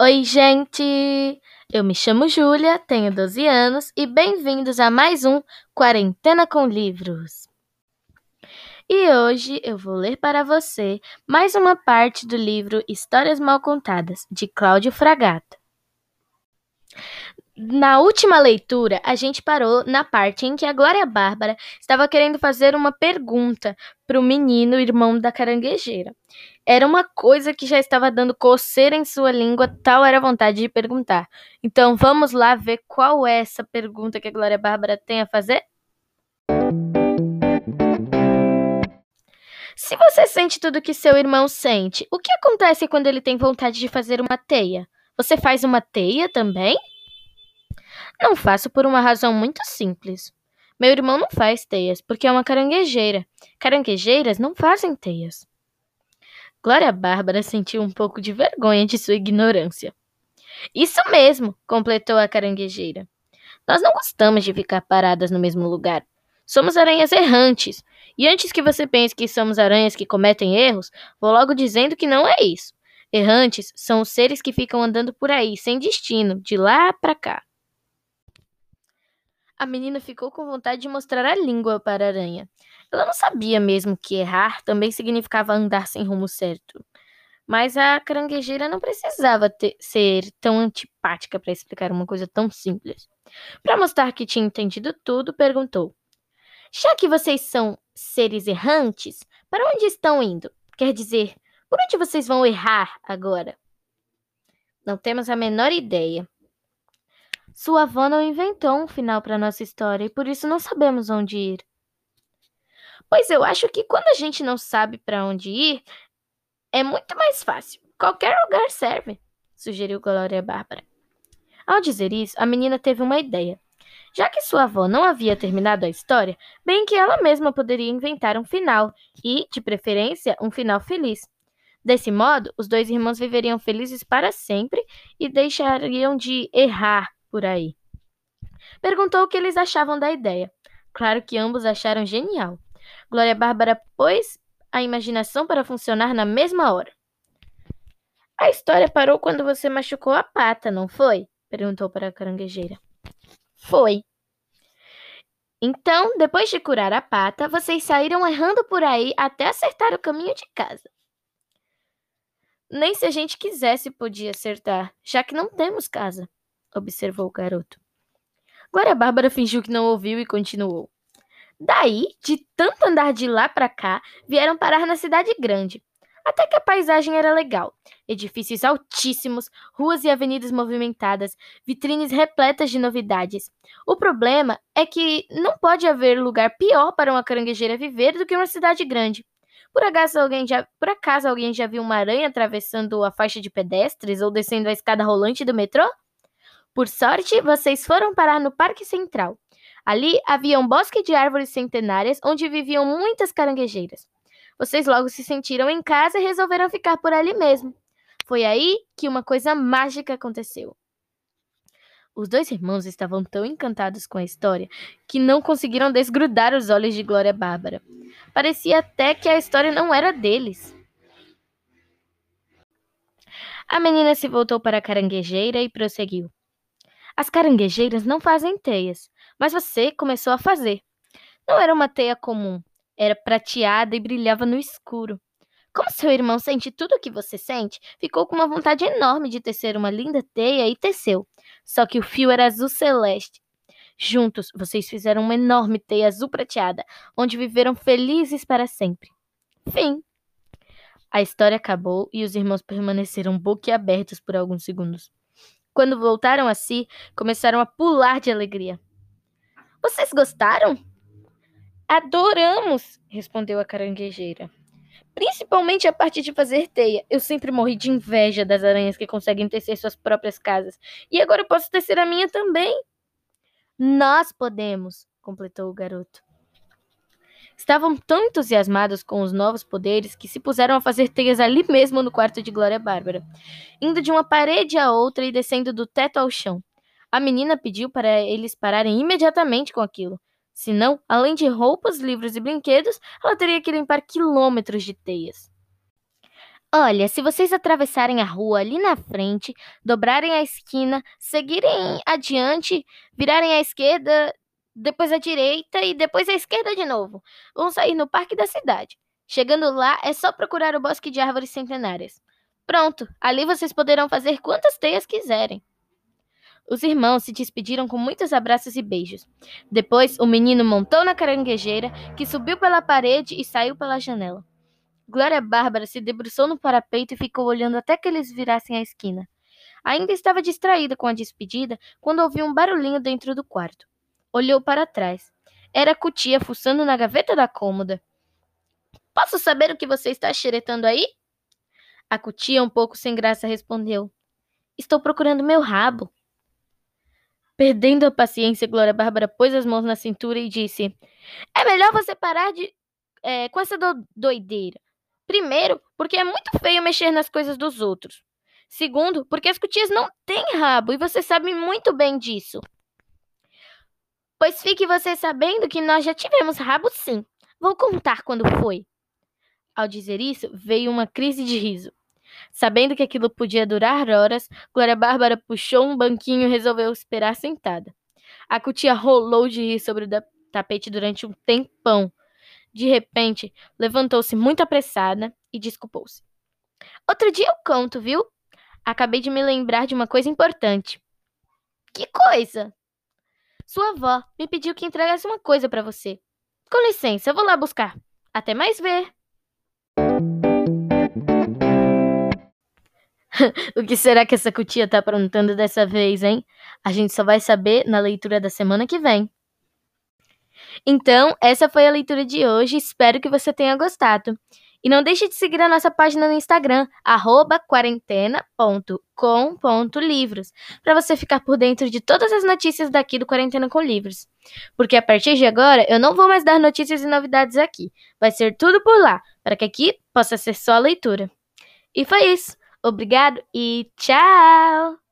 Oi, gente! Eu me chamo Júlia, tenho 12 anos e bem-vindos a mais um Quarentena com Livros. E hoje eu vou ler para você mais uma parte do livro Histórias Mal Contadas, de Cláudio Fragata. Na última leitura, a gente parou na parte em que a Glória Bárbara estava querendo fazer uma pergunta para o menino, irmão da caranguejeira. Era uma coisa que já estava dando coceira em sua língua, tal era a vontade de perguntar. Então vamos lá ver qual é essa pergunta que a Glória Bárbara tem a fazer? Se você sente tudo que seu irmão sente, o que acontece quando ele tem vontade de fazer uma teia? Você faz uma teia também? Não faço por uma razão muito simples. Meu irmão não faz teias, porque é uma caranguejeira. Caranguejeiras não fazem teias. Glória Bárbara sentiu um pouco de vergonha de sua ignorância. Isso mesmo, completou a caranguejeira. Nós não gostamos de ficar paradas no mesmo lugar. Somos aranhas errantes. E antes que você pense que somos aranhas que cometem erros, vou logo dizendo que não é isso. Errantes são os seres que ficam andando por aí, sem destino, de lá para cá. A menina ficou com vontade de mostrar a língua para a aranha. Ela não sabia mesmo que errar também significava andar sem rumo certo. Mas a caranguejeira não precisava ter, ser tão antipática para explicar uma coisa tão simples. Para mostrar que tinha entendido tudo, perguntou: Já que vocês são seres errantes, para onde estão indo? Quer dizer, por onde vocês vão errar agora? Não temos a menor ideia, sua avó não inventou um final para nossa história e por isso não sabemos onde ir. Pois eu acho que quando a gente não sabe para onde ir, é muito mais fácil. Qualquer lugar serve, sugeriu Glória Bárbara. Ao dizer isso, a menina teve uma ideia. Já que sua avó não havia terminado a história, bem que ela mesma poderia inventar um final e, de preferência, um final feliz. Desse modo, os dois irmãos viveriam felizes para sempre e deixariam de errar por aí. Perguntou o que eles achavam da ideia. Claro que ambos acharam genial. Glória Bárbara pôs a imaginação para funcionar na mesma hora. A história parou quando você machucou a pata, não foi? perguntou para a caranguejeira. Foi. Então, depois de curar a pata, vocês saíram errando por aí até acertar o caminho de casa. Nem se a gente quisesse podia acertar, já que não temos casa observou o garoto. Glória Bárbara fingiu que não ouviu e continuou. Daí, de tanto andar de lá para cá, vieram parar na cidade grande. Até que a paisagem era legal. Edifícios altíssimos, ruas e avenidas movimentadas, vitrines repletas de novidades. O problema é que não pode haver lugar pior para uma caranguejeira viver do que uma cidade grande. Por acaso alguém já, por acaso alguém já viu uma aranha atravessando a faixa de pedestres ou descendo a escada rolante do metrô? Por sorte, vocês foram parar no Parque Central. Ali havia um bosque de árvores centenárias onde viviam muitas caranguejeiras. Vocês logo se sentiram em casa e resolveram ficar por ali mesmo. Foi aí que uma coisa mágica aconteceu. Os dois irmãos estavam tão encantados com a história que não conseguiram desgrudar os olhos de Glória Bárbara. Parecia até que a história não era deles. A menina se voltou para a caranguejeira e prosseguiu. As caranguejeiras não fazem teias, mas você começou a fazer. Não era uma teia comum, era prateada e brilhava no escuro. Como seu irmão sente tudo o que você sente, ficou com uma vontade enorme de tecer uma linda teia e teceu. Só que o fio era azul celeste. Juntos, vocês fizeram uma enorme teia azul prateada, onde viveram felizes para sempre. Fim. A história acabou e os irmãos permaneceram boquiabertos por alguns segundos. Quando voltaram a si, começaram a pular de alegria. Vocês gostaram? Adoramos, respondeu a caranguejeira. Principalmente a parte de fazer teia. Eu sempre morri de inveja das aranhas que conseguem tecer suas próprias casas. E agora eu posso tecer a minha também. Nós podemos, completou o garoto. Estavam tão entusiasmados com os novos poderes que se puseram a fazer teias ali mesmo no quarto de Glória Bárbara, indo de uma parede a outra e descendo do teto ao chão. A menina pediu para eles pararem imediatamente com aquilo. Senão, além de roupas, livros e brinquedos, ela teria que limpar quilômetros de teias. Olha, se vocês atravessarem a rua ali na frente, dobrarem a esquina, seguirem adiante, virarem à esquerda, depois à direita e depois à esquerda de novo, vão sair no parque da cidade. Chegando lá, é só procurar o bosque de árvores centenárias. Pronto, ali vocês poderão fazer quantas teias quiserem. Os irmãos se despediram com muitos abraços e beijos. Depois, o menino montou na caranguejeira, que subiu pela parede e saiu pela janela. Glória Bárbara se debruçou no parapeito e ficou olhando até que eles virassem a esquina. Ainda estava distraída com a despedida quando ouviu um barulhinho dentro do quarto. Olhou para trás. Era a cutia fuçando na gaveta da cômoda. Posso saber o que você está xeretando aí? A cutia, um pouco sem graça, respondeu: Estou procurando meu rabo. Perdendo a paciência, Glória Bárbara pôs as mãos na cintura e disse: É melhor você parar de, é, com essa do doideira. Primeiro, porque é muito feio mexer nas coisas dos outros. Segundo, porque as cutias não têm rabo e você sabe muito bem disso. Pois fique você sabendo que nós já tivemos rabo sim. Vou contar quando foi. Ao dizer isso, veio uma crise de riso. Sabendo que aquilo podia durar horas, Glória Bárbara puxou um banquinho e resolveu esperar sentada. A cutia rolou de rir sobre o tapete durante um tempão, de repente, levantou-se muito apressada e desculpou-se. Outro dia eu conto, viu? Acabei de me lembrar de uma coisa importante. Que coisa? Sua avó me pediu que entregasse uma coisa para você. Com licença, eu vou lá buscar. Até mais ver. o que será que essa cutia tá aprontando dessa vez, hein? A gente só vai saber na leitura da semana que vem. Então, essa foi a leitura de hoje. Espero que você tenha gostado. E não deixe de seguir a nossa página no Instagram, quarentena.com.livros, para você ficar por dentro de todas as notícias daqui do Quarentena com Livros. Porque a partir de agora eu não vou mais dar notícias e novidades aqui. Vai ser tudo por lá, para que aqui possa ser só leitura. E foi isso. Obrigado e tchau!